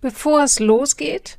Bevor es losgeht,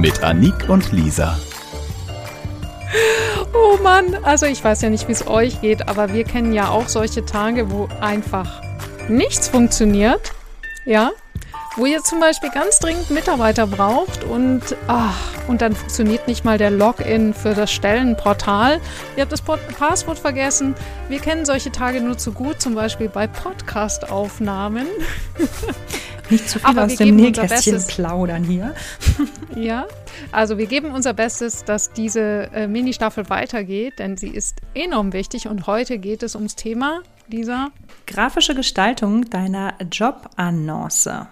mit Anik und Lisa. Oh Mann, also ich weiß ja nicht, wie es euch geht, aber wir kennen ja auch solche Tage, wo einfach nichts funktioniert. Ja, wo ihr zum Beispiel ganz dringend Mitarbeiter braucht und, ach, und dann funktioniert nicht mal der Login für das Stellenportal. Ihr habt das Passwort vergessen. Wir kennen solche Tage nur zu gut, zum Beispiel bei Podcast-Aufnahmen. Nicht zu viel Aber aus dem Nähkästchen plaudern hier. ja, also wir geben unser Bestes, dass diese äh, Mini-Staffel weitergeht, denn sie ist enorm wichtig und heute geht es ums Thema dieser grafische Gestaltung deiner Jobannonce.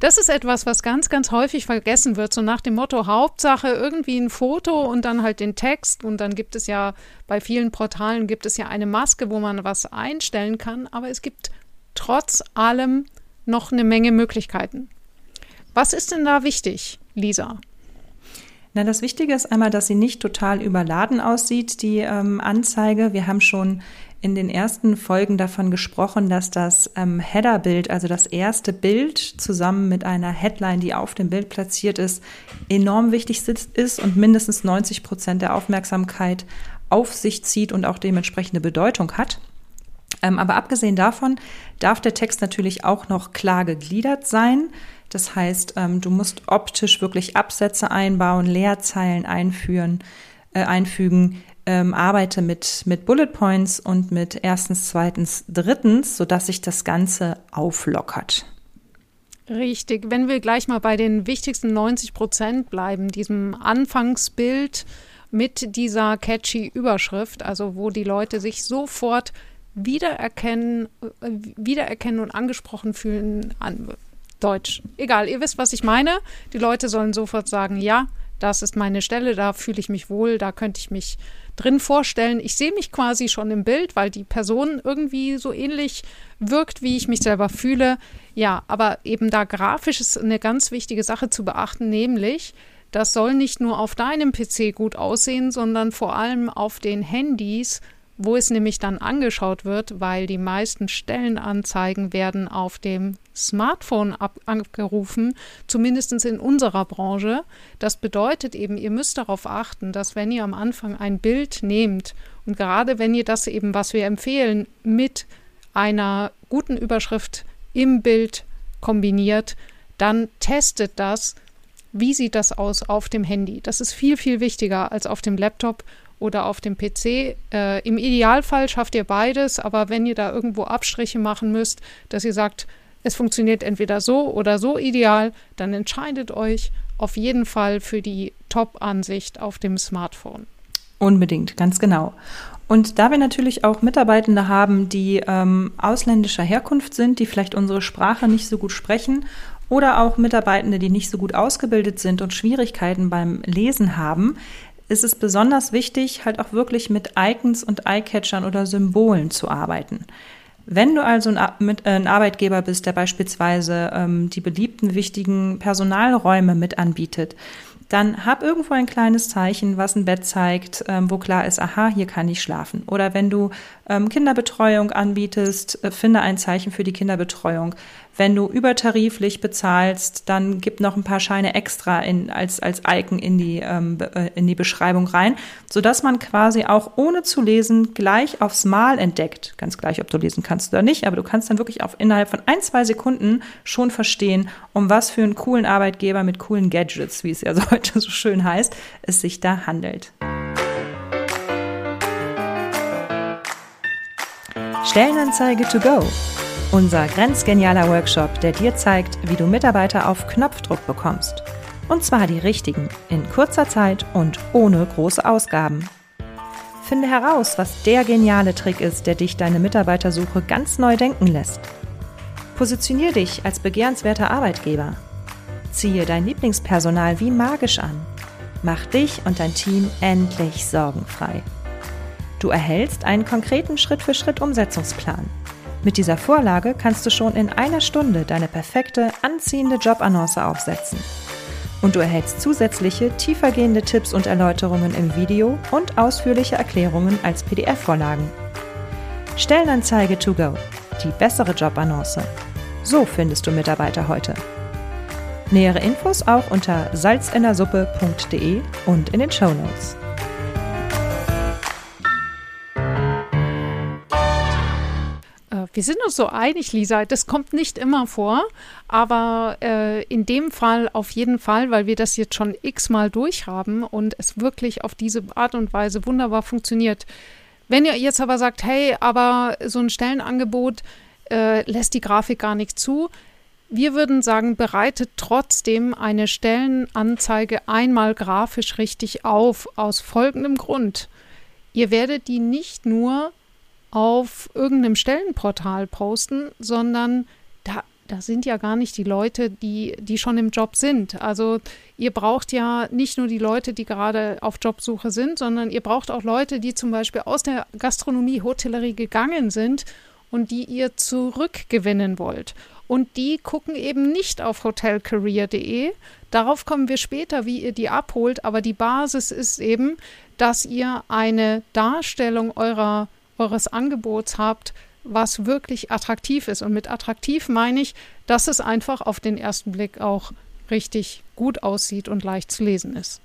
Das ist etwas, was ganz, ganz häufig vergessen wird, so nach dem Motto Hauptsache irgendwie ein Foto und dann halt den Text und dann gibt es ja bei vielen Portalen gibt es ja eine Maske, wo man was einstellen kann, aber es gibt trotz allem noch eine Menge Möglichkeiten. Was ist denn da wichtig, Lisa? Na, das Wichtige ist einmal, dass sie nicht total überladen aussieht, die ähm, Anzeige. Wir haben schon in den ersten Folgen davon gesprochen, dass das ähm, Header-Bild, also das erste Bild zusammen mit einer Headline, die auf dem Bild platziert ist, enorm wichtig ist und mindestens 90 Prozent der Aufmerksamkeit auf sich zieht und auch dementsprechende Bedeutung hat. Ähm, aber abgesehen davon darf der Text natürlich auch noch klar gegliedert sein. Das heißt, ähm, du musst optisch wirklich Absätze einbauen, Leerzeilen einführen, äh, einfügen, ähm, arbeite mit, mit Bullet Points und mit erstens, zweitens, drittens, sodass sich das Ganze auflockert. Richtig. Wenn wir gleich mal bei den wichtigsten 90 Prozent bleiben, diesem Anfangsbild mit dieser catchy Überschrift, also wo die Leute sich sofort wiedererkennen, wiedererkennen und angesprochen fühlen an Deutsch. Egal, ihr wisst, was ich meine. Die Leute sollen sofort sagen, ja, das ist meine Stelle, da fühle ich mich wohl, da könnte ich mich drin vorstellen. Ich sehe mich quasi schon im Bild, weil die Person irgendwie so ähnlich wirkt, wie ich mich selber fühle. Ja, aber eben da grafisch ist eine ganz wichtige Sache zu beachten, nämlich, das soll nicht nur auf deinem PC gut aussehen, sondern vor allem auf den Handys wo es nämlich dann angeschaut wird, weil die meisten Stellenanzeigen werden auf dem Smartphone abgerufen, zumindest in unserer Branche. Das bedeutet eben, ihr müsst darauf achten, dass wenn ihr am Anfang ein Bild nehmt und gerade wenn ihr das eben, was wir empfehlen, mit einer guten Überschrift im Bild kombiniert, dann testet das, wie sieht das aus auf dem Handy. Das ist viel, viel wichtiger als auf dem Laptop oder auf dem PC. Äh, Im Idealfall schafft ihr beides, aber wenn ihr da irgendwo Abstriche machen müsst, dass ihr sagt, es funktioniert entweder so oder so ideal, dann entscheidet euch auf jeden Fall für die Top-Ansicht auf dem Smartphone. Unbedingt, ganz genau. Und da wir natürlich auch Mitarbeitende haben, die ähm, ausländischer Herkunft sind, die vielleicht unsere Sprache nicht so gut sprechen, oder auch Mitarbeitende, die nicht so gut ausgebildet sind und Schwierigkeiten beim Lesen haben, ist es besonders wichtig, halt auch wirklich mit Icons und Eyecatchern oder Symbolen zu arbeiten. Wenn du also ein, Arbeitgeber bist, der beispielsweise ähm, die beliebten wichtigen Personalräume mit anbietet, dann hab irgendwo ein kleines Zeichen, was ein Bett zeigt, ähm, wo klar ist, aha, hier kann ich schlafen. Oder wenn du ähm, Kinderbetreuung anbietest, äh, finde ein Zeichen für die Kinderbetreuung. Wenn du übertariflich bezahlst, dann gib noch ein paar Scheine extra in, als, als Icon in die, ähm, äh, in die Beschreibung rein, sodass man quasi auch ohne zu lesen gleich aufs Mal entdeckt. Ganz gleich, ob du lesen kannst oder nicht, aber du kannst dann wirklich auf innerhalb von ein, zwei Sekunden schon verstehen, um was für einen coolen Arbeitgeber mit coolen Gadgets, wie es ja so heute so schön heißt, es sich da handelt. Stellenanzeige to go. Unser grenzgenialer Workshop, der dir zeigt, wie du Mitarbeiter auf Knopfdruck bekommst. Und zwar die richtigen, in kurzer Zeit und ohne große Ausgaben. Finde heraus, was der geniale Trick ist, der dich deine Mitarbeitersuche ganz neu denken lässt. Positionier dich als begehrenswerter Arbeitgeber. Ziehe dein Lieblingspersonal wie magisch an. Mach dich und dein Team endlich sorgenfrei. Du erhältst einen konkreten Schritt-für-Schritt-Umsetzungsplan mit dieser Vorlage kannst du schon in einer Stunde deine perfekte, anziehende Jobannonce aufsetzen. Und du erhältst zusätzliche, tiefergehende Tipps und Erläuterungen im Video und ausführliche Erklärungen als PDF-Vorlagen. Stellenanzeige to go. Die bessere Jobannonce. So findest du Mitarbeiter heute. Nähere Infos auch unter salzinnersuppe.de und in den Show Notes. Wir sind uns so einig, Lisa. Das kommt nicht immer vor, aber äh, in dem Fall auf jeden Fall, weil wir das jetzt schon x-mal durchhaben und es wirklich auf diese Art und Weise wunderbar funktioniert. Wenn ihr jetzt aber sagt, hey, aber so ein Stellenangebot äh, lässt die Grafik gar nicht zu, wir würden sagen, bereitet trotzdem eine Stellenanzeige einmal grafisch richtig auf, aus folgendem Grund. Ihr werdet die nicht nur auf irgendeinem Stellenportal posten, sondern da, da sind ja gar nicht die Leute, die, die schon im Job sind. Also ihr braucht ja nicht nur die Leute, die gerade auf Jobsuche sind, sondern ihr braucht auch Leute, die zum Beispiel aus der Gastronomie, Hotellerie gegangen sind und die ihr zurückgewinnen wollt. Und die gucken eben nicht auf hotelcareer.de. Darauf kommen wir später, wie ihr die abholt. Aber die Basis ist eben, dass ihr eine Darstellung eurer eures Angebots habt, was wirklich attraktiv ist. Und mit attraktiv meine ich, dass es einfach auf den ersten Blick auch richtig gut aussieht und leicht zu lesen ist.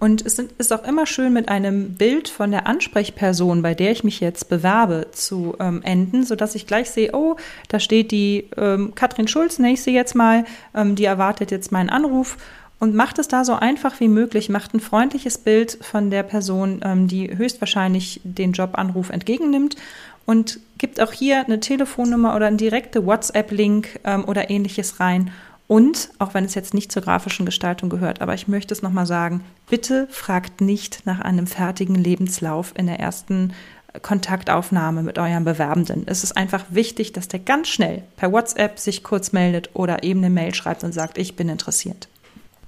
Und es ist auch immer schön, mit einem Bild von der Ansprechperson, bei der ich mich jetzt bewerbe, zu ähm, enden, sodass ich gleich sehe, oh, da steht die ähm, Katrin Schulz, nenne ich sie jetzt mal, ähm, die erwartet jetzt meinen Anruf und macht es da so einfach wie möglich, macht ein freundliches Bild von der Person, ähm, die höchstwahrscheinlich den Jobanruf entgegennimmt und gibt auch hier eine Telefonnummer oder einen direkte WhatsApp-Link ähm, oder ähnliches rein. Und, auch wenn es jetzt nicht zur grafischen Gestaltung gehört, aber ich möchte es nochmal sagen, bitte fragt nicht nach einem fertigen Lebenslauf in der ersten Kontaktaufnahme mit eurem Bewerbenden. Es ist einfach wichtig, dass der ganz schnell per WhatsApp sich kurz meldet oder eben eine Mail schreibt und sagt, ich bin interessiert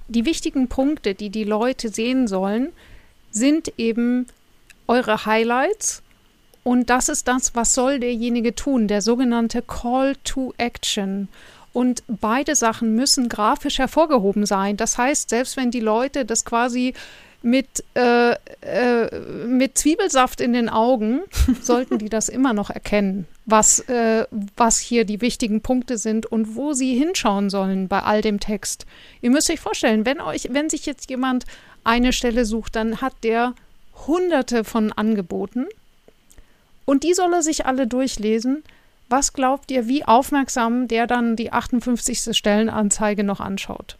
die wichtigen Punkte, die die Leute sehen sollen, sind eben eure Highlights. Und das ist das, was soll derjenige tun, der sogenannte Call to Action. Und beide Sachen müssen grafisch hervorgehoben sein. Das heißt, selbst wenn die Leute das quasi mit, äh, äh, mit Zwiebelsaft in den Augen, sollten die das immer noch erkennen, was, äh, was hier die wichtigen Punkte sind und wo sie hinschauen sollen bei all dem Text. Ihr müsst euch vorstellen, wenn euch, wenn sich jetzt jemand eine Stelle sucht, dann hat der hunderte von Angeboten und die soll er sich alle durchlesen. Was glaubt ihr, wie aufmerksam der dann die 58. Stellenanzeige noch anschaut?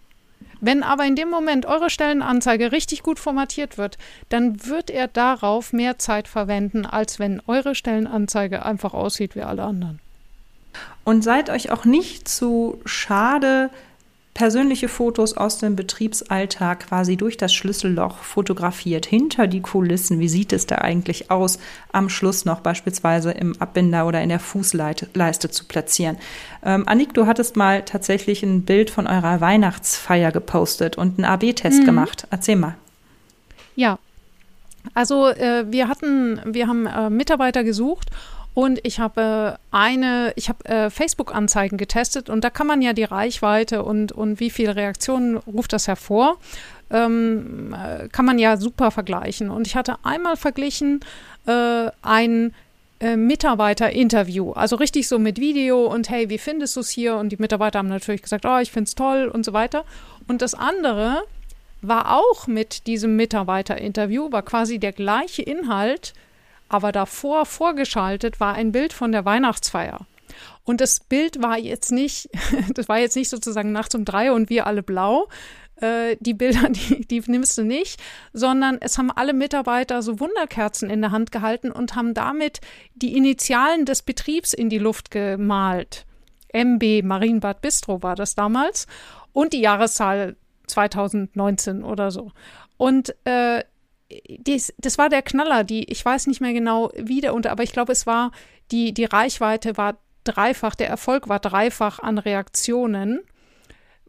Wenn aber in dem Moment eure Stellenanzeige richtig gut formatiert wird, dann wird er darauf mehr Zeit verwenden, als wenn eure Stellenanzeige einfach aussieht wie alle anderen. Und seid euch auch nicht zu schade, persönliche Fotos aus dem Betriebsalltag quasi durch das Schlüsselloch fotografiert, hinter die Kulissen. Wie sieht es da eigentlich aus, am Schluss noch beispielsweise im Abbinder oder in der Fußleiste zu platzieren? Ähm, Annik, du hattest mal tatsächlich ein Bild von eurer Weihnachtsfeier gepostet und einen AB-Test mhm. gemacht. Erzähl mal. Ja, also äh, wir hatten, wir haben äh, Mitarbeiter gesucht und ich habe eine, ich habe äh, Facebook-Anzeigen getestet und da kann man ja die Reichweite und, und wie viele Reaktionen ruft das hervor ähm, äh, kann man ja super vergleichen. Und ich hatte einmal verglichen äh, ein äh, Mitarbeiterinterview, also richtig so mit Video und hey, wie findest du es hier? Und die Mitarbeiter haben natürlich gesagt, oh, ich finde es toll und so weiter. Und das andere war auch mit diesem Mitarbeiterinterview, war quasi der gleiche Inhalt, aber davor vorgeschaltet war ein Bild von der Weihnachtsfeier. Und das Bild war jetzt nicht, das war jetzt nicht sozusagen nachts um drei und wir alle blau. Äh, die Bilder, die, die nimmst du nicht, sondern es haben alle Mitarbeiter so Wunderkerzen in der Hand gehalten und haben damit die Initialen des Betriebs in die Luft gemalt. MB Marienbad Bistro war das damals und die Jahreszahl 2019 oder so. Und äh, dies, das war der Knaller, die, ich weiß nicht mehr genau wie der unter, aber ich glaube, es war, die, die Reichweite war dreifach, der Erfolg war dreifach an Reaktionen,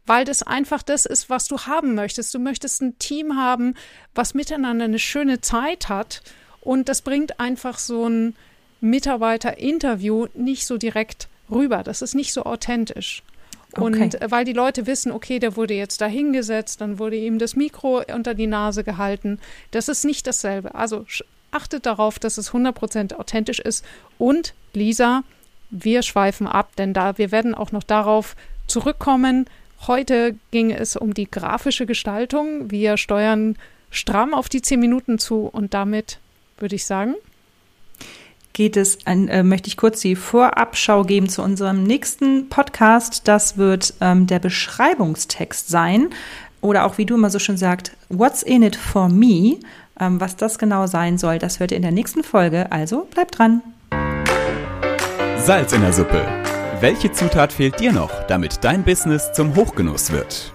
weil das einfach das ist, was du haben möchtest. Du möchtest ein Team haben, was miteinander eine schöne Zeit hat und das bringt einfach so ein Mitarbeiterinterview nicht so direkt rüber. Das ist nicht so authentisch. Und okay. Äh, weil die Leute wissen, okay, der wurde jetzt da hingesetzt, dann wurde ihm das Mikro unter die Nase gehalten. Das ist nicht dasselbe. Also achtet darauf, dass es 100% authentisch ist. Und Lisa, wir schweifen ab, denn da wir werden auch noch darauf zurückkommen. Heute ging es um die grafische Gestaltung. Wir steuern stramm auf die 10 Minuten zu und damit würde ich sagen, geht es, ein, äh, möchte ich kurz die Vorabschau geben zu unserem nächsten Podcast. Das wird ähm, der Beschreibungstext sein. Oder auch, wie du immer so schön sagst, What's in it for me? Ähm, was das genau sein soll, das hört ihr in der nächsten Folge. Also bleibt dran. Salz in der Suppe. Welche Zutat fehlt dir noch, damit dein Business zum Hochgenuss wird?